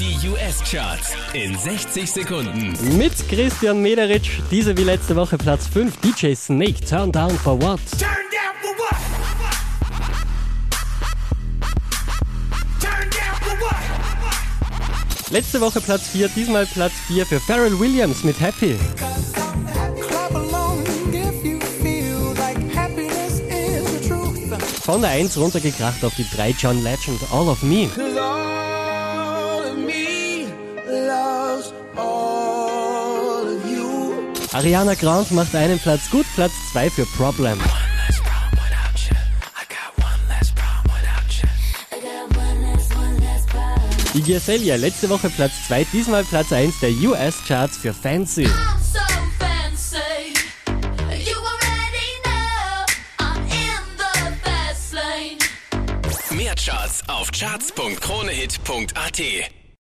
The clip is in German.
Die US-Charts in 60 Sekunden. Mit Christian Mederitsch, diese wie letzte Woche Platz 5, DJ Snake, Turn Down for What? Turn down for what? Turn down for what? Letzte Woche Platz 4, diesmal Platz 4 für Pharrell Williams mit Happy. Von der 1 runtergekracht auf die 3 John Legend, All of Me. Ariana Grande macht einen Platz gut, Platz 2 für Problem. Iggy Azalea, letzte Woche Platz 2, diesmal Platz 1 der US-Charts für Fancy. I'm so fancy. You already know I'm in the fast lane. Mehr Charts auf charts.kronehit.at.